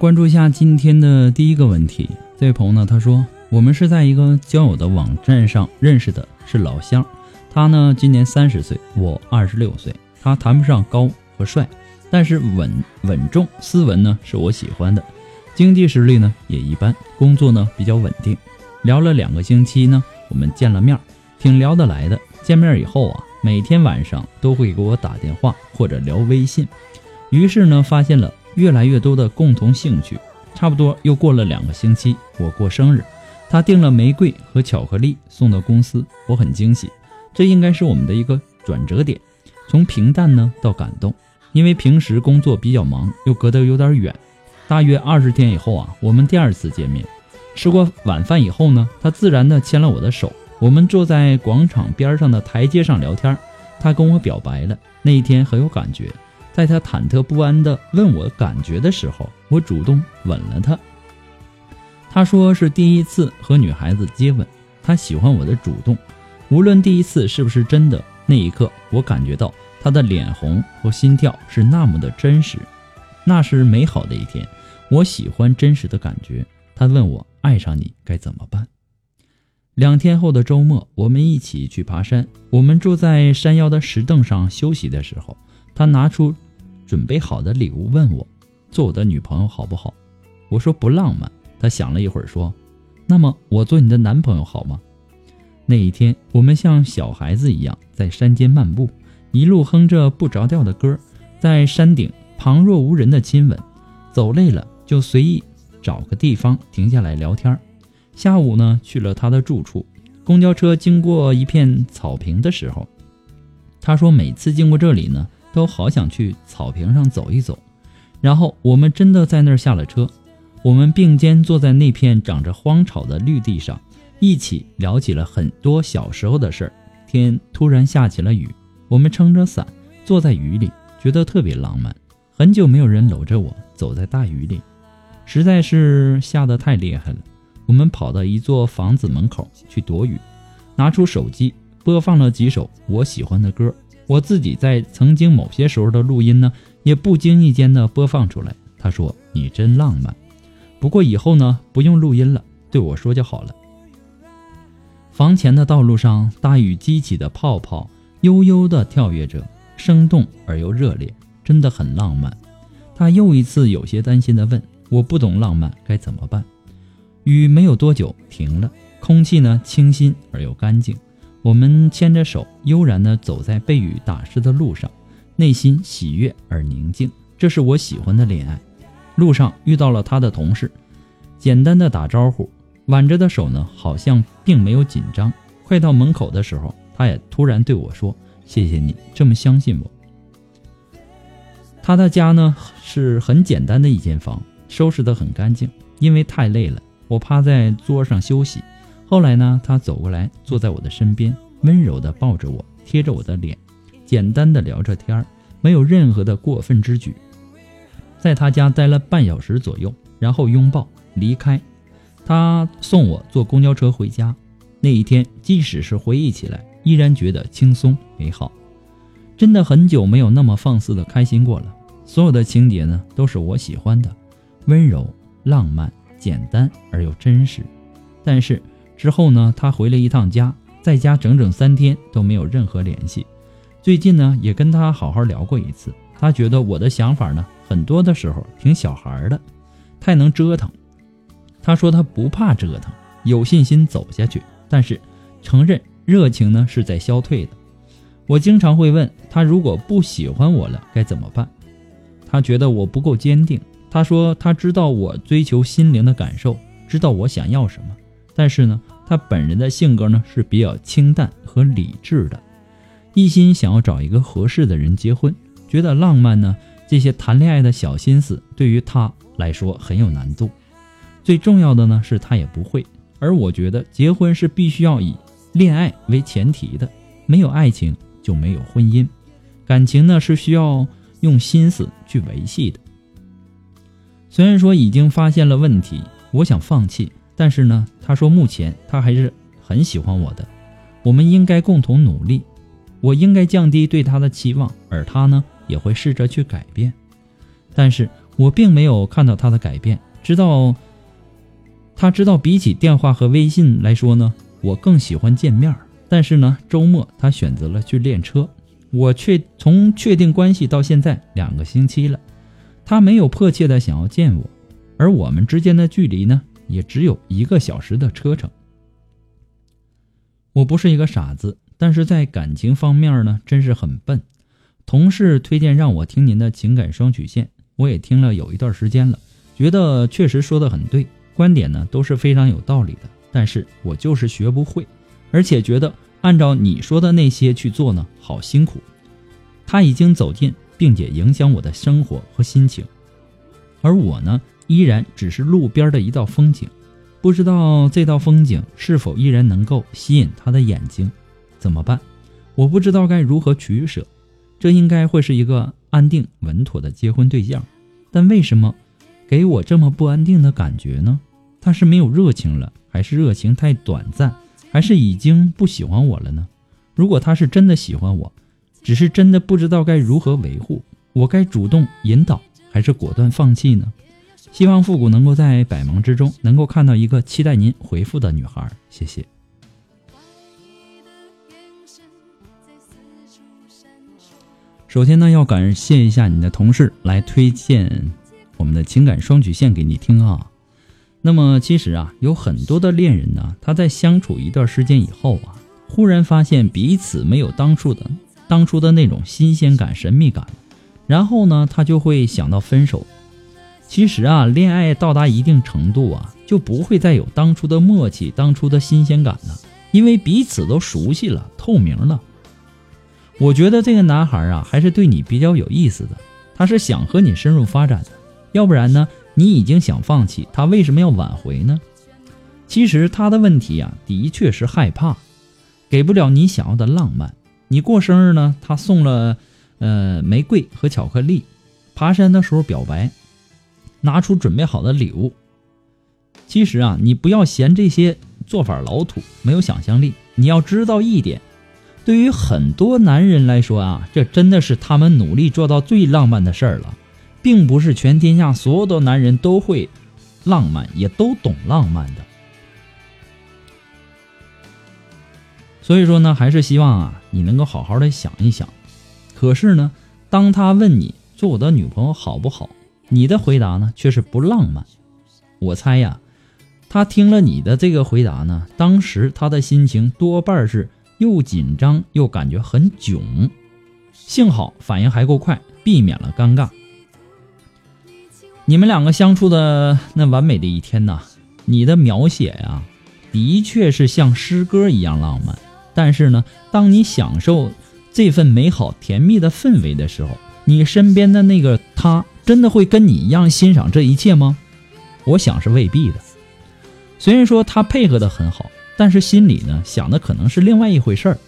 关注一下今天的第一个问题。这位朋友呢，他说我们是在一个交友的网站上认识的，是老乡。他呢今年三十岁，我二十六岁。他谈不上高和帅，但是稳稳重、斯文呢是我喜欢的。经济实力呢也一般，工作呢比较稳定。聊了两个星期呢，我们见了面，挺聊得来的。见面以后啊，每天晚上都会给我打电话或者聊微信。于是呢，发现了。越来越多的共同兴趣，差不多又过了两个星期，我过生日，他订了玫瑰和巧克力送到公司，我很惊喜，这应该是我们的一个转折点，从平淡呢到感动，因为平时工作比较忙，又隔得有点远，大约二十天以后啊，我们第二次见面，吃过晚饭以后呢，他自然的牵了我的手，我们坐在广场边上的台阶上聊天，他跟我表白了，那一天很有感觉。在他忐忑不安地问我感觉的时候，我主动吻了他。他说是第一次和女孩子接吻，他喜欢我的主动，无论第一次是不是真的。那一刻，我感觉到他的脸红和心跳是那么的真实，那是美好的一天。我喜欢真实的感觉。他问我爱上你该怎么办？两天后的周末，我们一起去爬山。我们坐在山腰的石凳上休息的时候。他拿出准备好的礼物，问我做我的女朋友好不好？我说不浪漫。他想了一会儿，说：“那么我做你的男朋友好吗？”那一天，我们像小孩子一样在山间漫步，一路哼着不着调的歌，在山顶旁若无人的亲吻。走累了就随意找个地方停下来聊天。下午呢，去了他的住处。公交车经过一片草坪的时候，他说每次经过这里呢。都好想去草坪上走一走，然后我们真的在那儿下了车，我们并肩坐在那片长着荒草的绿地上，一起聊起了很多小时候的事儿。天突然下起了雨，我们撑着伞坐在雨里，觉得特别浪漫。很久没有人搂着我走在大雨里，实在是下得太厉害了。我们跑到一座房子门口去躲雨，拿出手机播放了几首我喜欢的歌。我自己在曾经某些时候的录音呢，也不经意间的播放出来，他说：“你真浪漫。”不过以后呢，不用录音了，对我说就好了。房前的道路上，大雨激起的泡泡悠悠的跳跃着，生动而又热烈，真的很浪漫。他又一次有些担心的问：“我不懂浪漫，该怎么办？”雨没有多久停了，空气呢清新而又干净。我们牵着手，悠然地走在被雨打湿的路上，内心喜悦而宁静。这是我喜欢的恋爱。路上遇到了他的同事，简单的打招呼，挽着的手呢，好像并没有紧张。快到门口的时候，他也突然对我说：“谢谢你这么相信我。”他的家呢是很简单的一间房，收拾得很干净。因为太累了，我趴在桌上休息。后来呢，他走过来，坐在我的身边，温柔地抱着我，贴着我的脸，简单的聊着天儿，没有任何的过分之举。在他家待了半小时左右，然后拥抱离开。他送我坐公交车回家。那一天，即使是回忆起来，依然觉得轻松美好。真的很久没有那么放肆的开心过了。所有的情节呢，都是我喜欢的，温柔、浪漫、简单而又真实。但是之后呢，他回了一趟家，在家整整三天都没有任何联系。最近呢，也跟他好好聊过一次。他觉得我的想法呢，很多的时候挺小孩的，太能折腾。他说他不怕折腾，有信心走下去，但是承认热情呢是在消退的。我经常会问他，如果不喜欢我了该怎么办？他觉得我不够坚定。他说他知道我追求心灵的感受，知道我想要什么，但是呢，他本人的性格呢是比较清淡和理智的，一心想要找一个合适的人结婚。觉得浪漫呢，这些谈恋爱的小心思对于他来说很有难度。最重要的呢是他也不会。而我觉得结婚是必须要以恋爱为前提的，没有爱情。就没有婚姻，感情呢是需要用心思去维系的。虽然说已经发现了问题，我想放弃，但是呢，他说目前他还是很喜欢我的，我们应该共同努力，我应该降低对他的期望，而他呢也会试着去改变。但是我并没有看到他的改变，知道他知道比起电话和微信来说呢，我更喜欢见面。但是呢，周末他选择了去练车。我确从确定关系到现在两个星期了，他没有迫切的想要见我，而我们之间的距离呢，也只有一个小时的车程。我不是一个傻子，但是在感情方面呢，真是很笨。同事推荐让我听您的情感双曲线，我也听了有一段时间了，觉得确实说的很对，观点呢都是非常有道理的，但是我就是学不会。而且觉得按照你说的那些去做呢，好辛苦。他已经走近，并且影响我的生活和心情，而我呢，依然只是路边的一道风景。不知道这道风景是否依然能够吸引他的眼睛？怎么办？我不知道该如何取舍。这应该会是一个安定稳妥的结婚对象，但为什么给我这么不安定的感觉呢？他是没有热情了，还是热情太短暂？还是已经不喜欢我了呢？如果他是真的喜欢我，只是真的不知道该如何维护，我该主动引导还是果断放弃呢？希望复古能够在百忙之中能够看到一个期待您回复的女孩，谢谢。首先呢，要感谢一下你的同事来推荐我们的情感双曲线给你听啊。那么其实啊，有很多的恋人呢，他在相处一段时间以后啊，忽然发现彼此没有当初的当初的那种新鲜感、神秘感，然后呢，他就会想到分手。其实啊，恋爱到达一定程度啊，就不会再有当初的默契、当初的新鲜感了，因为彼此都熟悉了、透明了。我觉得这个男孩啊，还是对你比较有意思的，他是想和你深入发展的，要不然呢？你已经想放弃，他为什么要挽回呢？其实他的问题啊，的确是害怕，给不了你想要的浪漫。你过生日呢，他送了呃玫瑰和巧克力；爬山的时候表白，拿出准备好的礼物。其实啊，你不要嫌这些做法老土，没有想象力。你要知道一点，对于很多男人来说啊，这真的是他们努力做到最浪漫的事儿了。并不是全天下所有的男人都会浪漫，也都懂浪漫的。所以说呢，还是希望啊，你能够好好的想一想。可是呢，当他问你做我的女朋友好不好，你的回答呢却是不浪漫。我猜呀，他听了你的这个回答呢，当时他的心情多半是又紧张又感觉很囧。幸好反应还够快，避免了尴尬。你们两个相处的那完美的一天呐，你的描写呀，的确是像诗歌一样浪漫。但是呢，当你享受这份美好甜蜜的氛围的时候，你身边的那个他真的会跟你一样欣赏这一切吗？我想是未必的。虽然说他配合的很好，但是心里呢想的可能是另外一回事儿。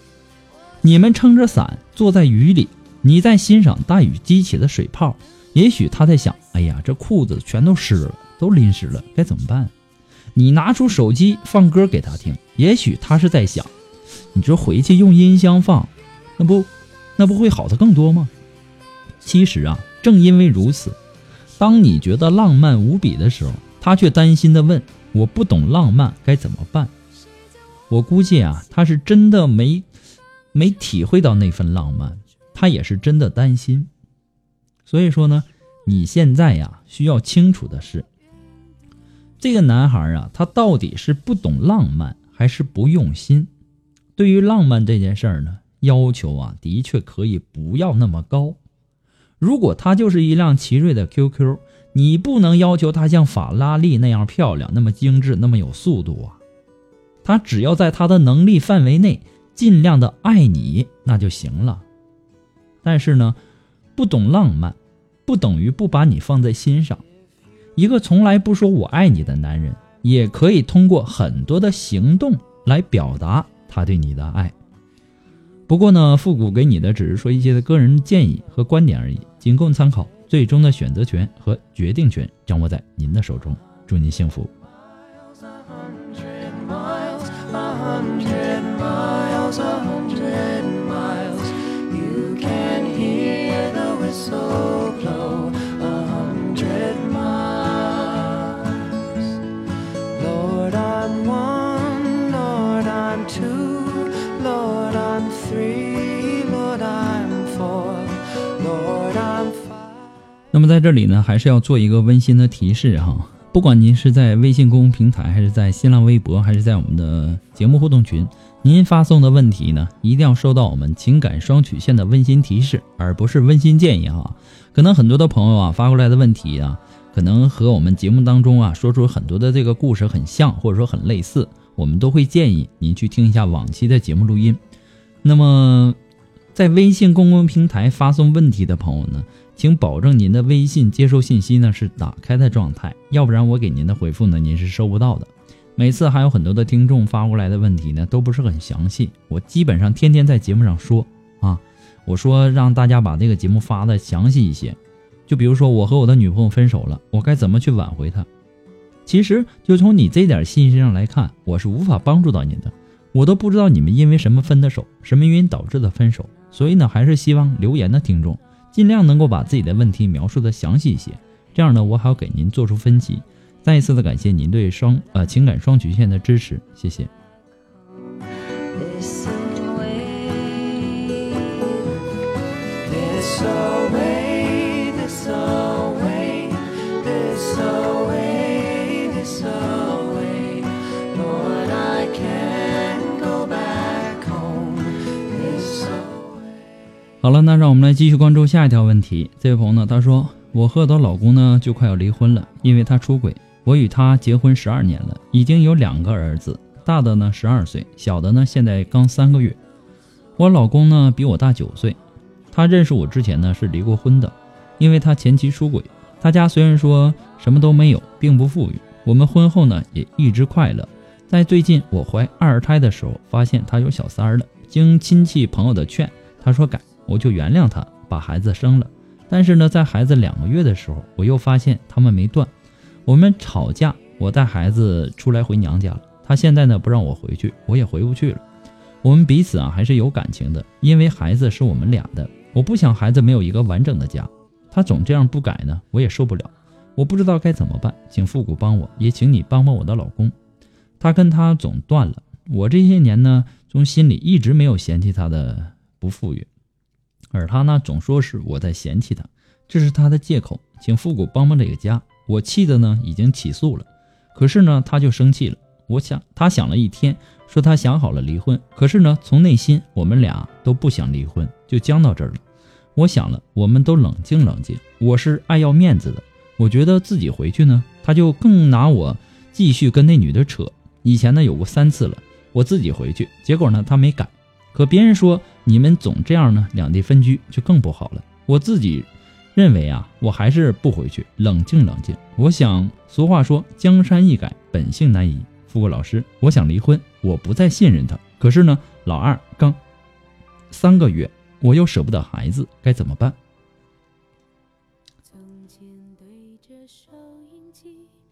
你们撑着伞坐在雨里，你在欣赏大雨激起的水泡，也许他在想：哎呀，这裤子全都湿了，都淋湿了，该怎么办？你拿出手机放歌给他听，也许他是在想。你这回去用音箱放，那不，那不会好的更多吗？其实啊，正因为如此，当你觉得浪漫无比的时候，他却担心的问：“我不懂浪漫该怎么办？”我估计啊，他是真的没没体会到那份浪漫，他也是真的担心。所以说呢，你现在呀，需要清楚的是，这个男孩啊，他到底是不懂浪漫，还是不用心？对于浪漫这件事儿呢，要求啊，的确可以不要那么高。如果它就是一辆奇瑞的 QQ，你不能要求它像法拉利那样漂亮、那么精致、那么有速度啊。他只要在他的能力范围内，尽量的爱你，那就行了。但是呢，不懂浪漫，不等于不把你放在心上。一个从来不说我爱你的男人，也可以通过很多的行动来表达。他对你的爱。不过呢，复古给你的只是说一些个人建议和观点而已，仅供参考。最终的选择权和决定权掌握在您的手中。祝您幸福。那这里呢，还是要做一个温馨的提示哈。不管您是在微信公众平台，还是在新浪微博，还是在我们的节目互动群，您发送的问题呢，一定要收到我们情感双曲线的温馨提示，而不是温馨建议哈。可能很多的朋友啊发过来的问题啊，可能和我们节目当中啊说出很多的这个故事很像，或者说很类似，我们都会建议您去听一下往期的节目录音。那么，在微信公共平台发送问题的朋友呢？请保证您的微信接收信息呢是打开的状态，要不然我给您的回复呢您是收不到的。每次还有很多的听众发过来的问题呢都不是很详细，我基本上天天在节目上说啊，我说让大家把这个节目发的详细一些。就比如说我和我的女朋友分手了，我该怎么去挽回她？其实就从你这点信息上来看，我是无法帮助到您的，我都不知道你们因为什么分的手，什么原因导致的分手。所以呢，还是希望留言的听众。尽量能够把自己的问题描述的详细一些，这样呢，我好给您做出分析。再一次的感谢您对双呃情感双曲线的支持，谢谢。this away this away this away 好了，那让我们来继续关注下一条问题。这位朋友呢，他说：“我和我老公呢就快要离婚了，因为他出轨。我与他结婚十二年了，已经有两个儿子，大的呢十二岁，小的呢现在刚三个月。我老公呢比我大九岁，他认识我之前呢是离过婚的，因为他前妻出轨。他家虽然说什么都没有，并不富裕，我们婚后呢也一直快乐。在最近我怀二胎的时候，发现他有小三了，经亲戚朋友的劝，他说改。”我就原谅他，把孩子生了。但是呢，在孩子两个月的时候，我又发现他们没断。我们吵架，我带孩子出来回娘家了。他现在呢不让我回去，我也回不去了。我们彼此啊还是有感情的，因为孩子是我们俩的。我不想孩子没有一个完整的家。他总这样不改呢，我也受不了。我不知道该怎么办，请复古帮我，也请你帮帮我的老公。他跟他总断了，我这些年呢，从心里一直没有嫌弃他的不富裕，而他呢，总说是我在嫌弃他，这是他的借口。请复古帮帮这个家，我气的呢，已经起诉了。可是呢，他就生气了。我想他想了一天，说他想好了离婚。可是呢，从内心我们俩都不想离婚，就僵到这儿了。我想了，我们都冷静冷静。我是爱要面子的。我觉得自己回去呢，他就更拿我继续跟那女的扯。以前呢有过三次了，我自己回去，结果呢他没改。可别人说你们总这样呢，两地分居就更不好了。我自己认为啊，我还是不回去，冷静冷静。我想，俗话说江山易改，本性难移。富贵老师，我想离婚，我不再信任他。可是呢，老二刚三个月，我又舍不得孩子，该怎么办？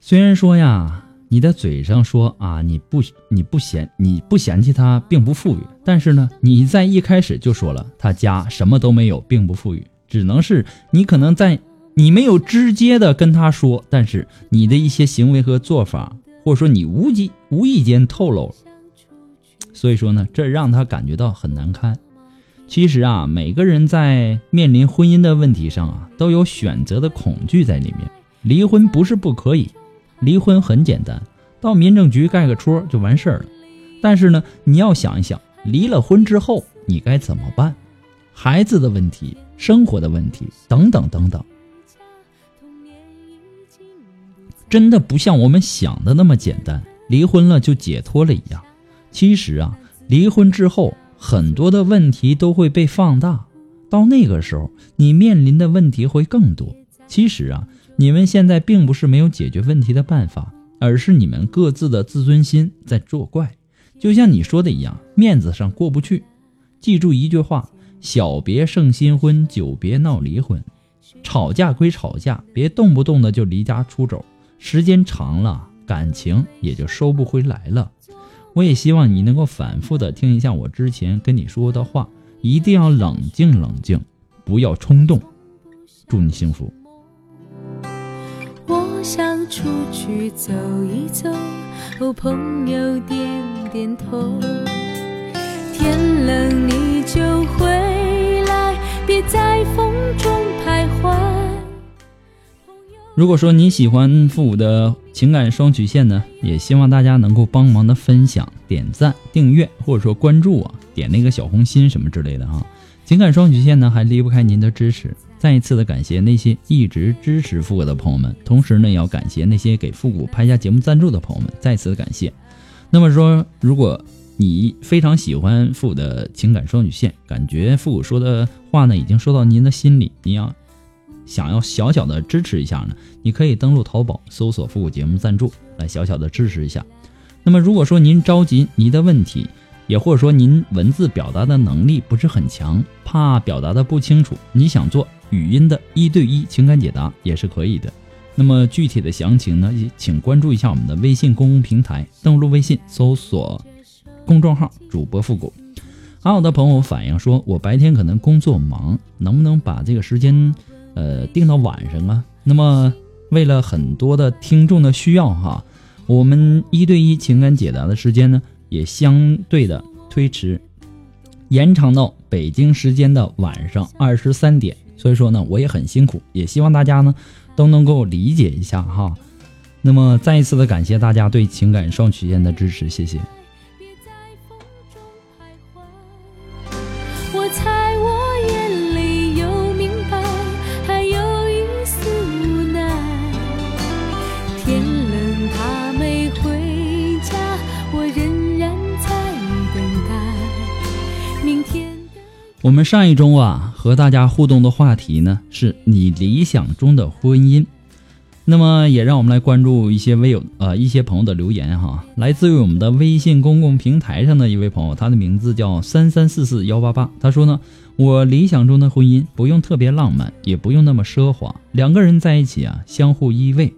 虽然说呀，你的嘴上说啊，你不你不嫌你不嫌弃他并不富裕，但是呢，你在一开始就说了他家什么都没有，并不富裕，只能是你可能在你没有直接的跟他说，但是你的一些行为和做法，或者说你无意无意间透露，所以说呢，这让他感觉到很难堪。其实啊，每个人在面临婚姻的问题上啊，都有选择的恐惧在里面。离婚不是不可以，离婚很简单，到民政局盖个戳就完事儿了。但是呢，你要想一想，离了婚之后你该怎么办？孩子的问题、生活的问题等等等等，真的不像我们想的那么简单，离婚了就解脱了一样。其实啊，离婚之后。很多的问题都会被放大，到那个时候，你面临的问题会更多。其实啊，你们现在并不是没有解决问题的办法，而是你们各自的自尊心在作怪。就像你说的一样，面子上过不去。记住一句话：小别胜新婚，久别闹离婚。吵架归吵架，别动不动的就离家出走，时间长了，感情也就收不回来了。我也希望你能够反复的听一下我之前跟你说的话，一定要冷静冷静，不要冲动。祝你幸福。想出去走一走，朋友点点头。天冷你就回来，别在风中徘徊。如果说你喜欢父母的情感双曲线呢，也希望大家能够帮忙的分享、点赞、订阅，或者说关注啊，点那个小红心什么之类的哈。情感双曲线呢，还离不开您的支持。再一次的感谢那些一直支持复古的朋友们，同时呢，也要感谢那些给复古拍下节目赞助的朋友们，再次的感谢。那么说，如果你非常喜欢复古的情感双曲线，感觉复古说的话呢，已经说到您的心里，您要。想要小小的支持一下呢，你可以登录淘宝搜索“复古节目赞助”来小小的支持一下。那么如果说您着急您的问题，也或者说您文字表达的能力不是很强，怕表达的不清楚，你想做语音的一对一情感解答也是可以的。那么具体的详情呢，也请关注一下我们的微信公共平台，登录微信搜索公众号“主播复古”。还有的朋友反映说，我白天可能工作忙，能不能把这个时间？呃，定到晚上啊。那么，为了很多的听众的需要哈，我们一对一情感解答的时间呢，也相对的推迟，延长到北京时间的晚上二十三点。所以说呢，我也很辛苦，也希望大家呢都能够理解一下哈。那么，再一次的感谢大家对情感双曲线的支持，谢谢。我们上一周啊和大家互动的话题呢是你理想中的婚姻，那么也让我们来关注一些微友呃一些朋友的留言哈，来自于我们的微信公共平台上的一位朋友，他的名字叫三三四四幺八八，他说呢，我理想中的婚姻不用特别浪漫，也不用那么奢华，两个人在一起啊相互依偎，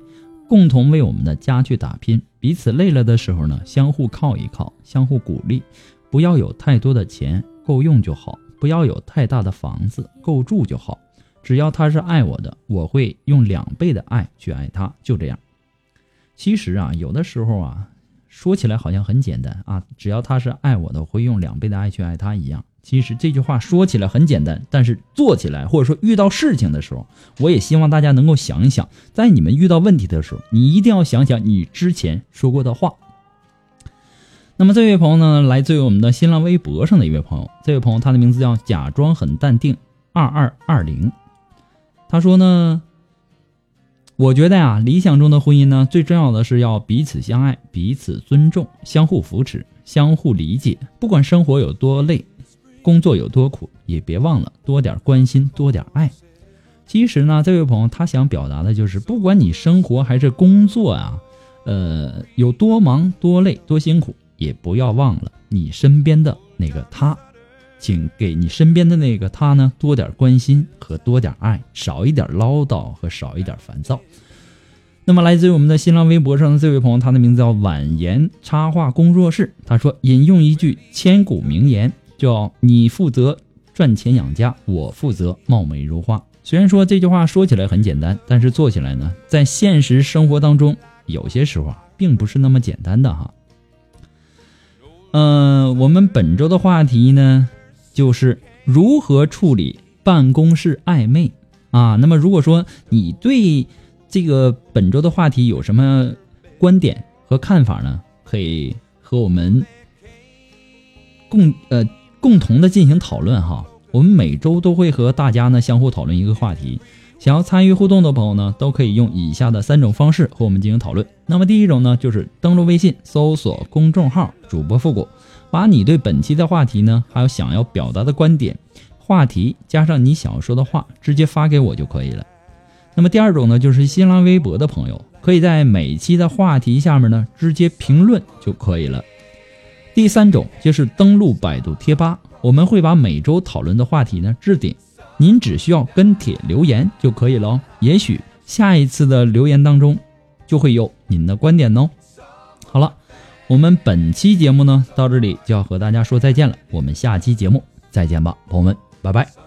共同为我们的家去打拼，彼此累了的时候呢相互靠一靠，相互鼓励，不要有太多的钱，够用就好。不要有太大的房子，够住就好。只要他是爱我的，我会用两倍的爱去爱他，就这样。其实啊，有的时候啊，说起来好像很简单啊，只要他是爱我的，我会用两倍的爱去爱他一样。其实这句话说起来很简单，但是做起来或者说遇到事情的时候，我也希望大家能够想一想，在你们遇到问题的时候，你一定要想想你之前说过的话。那么这位朋友呢，来自于我们的新浪微博上的一位朋友，这位朋友他的名字叫假装很淡定二二二零，他说呢。我觉得呀，理想中的婚姻呢，最重要的是要彼此相爱、彼此尊重、相互扶持、相互理解。不管生活有多累，工作有多苦，也别忘了多点关心、多点爱。其实呢，这位朋友他想表达的就是，不管你生活还是工作啊，呃，有多忙、多累、多辛苦，也不要忘了你身边的那个他。请给你身边的那个他呢多点关心和多点爱，少一点唠叨和少一点烦躁。那么来自于我们的新浪微博上的这位朋友，他的名字叫婉言插画工作室。他说：“引用一句千古名言，叫你负责赚钱养家，我负责貌美如花。”虽然说这句话说起来很简单，但是做起来呢，在现实生活当中，有些时候啊，并不是那么简单的哈。嗯，我们本周的话题呢？就是如何处理办公室暧昧啊？那么如果说你对这个本周的话题有什么观点和看法呢？可以和我们共呃共同的进行讨论哈。我们每周都会和大家呢相互讨论一个话题，想要参与互动的朋友呢，都可以用以下的三种方式和我们进行讨论。那么第一种呢，就是登录微信搜索公众号“主播复古”。把你对本期的话题呢，还有想要表达的观点、话题，加上你想要说的话，直接发给我就可以了。那么第二种呢，就是新浪微博的朋友，可以在每期的话题下面呢，直接评论就可以了。第三种就是登录百度贴吧，我们会把每周讨论的话题呢置顶，您只需要跟帖留言就可以了。也许下一次的留言当中，就会有您的观点哦。好了。我们本期节目呢，到这里就要和大家说再见了。我们下期节目再见吧，朋友们，拜拜。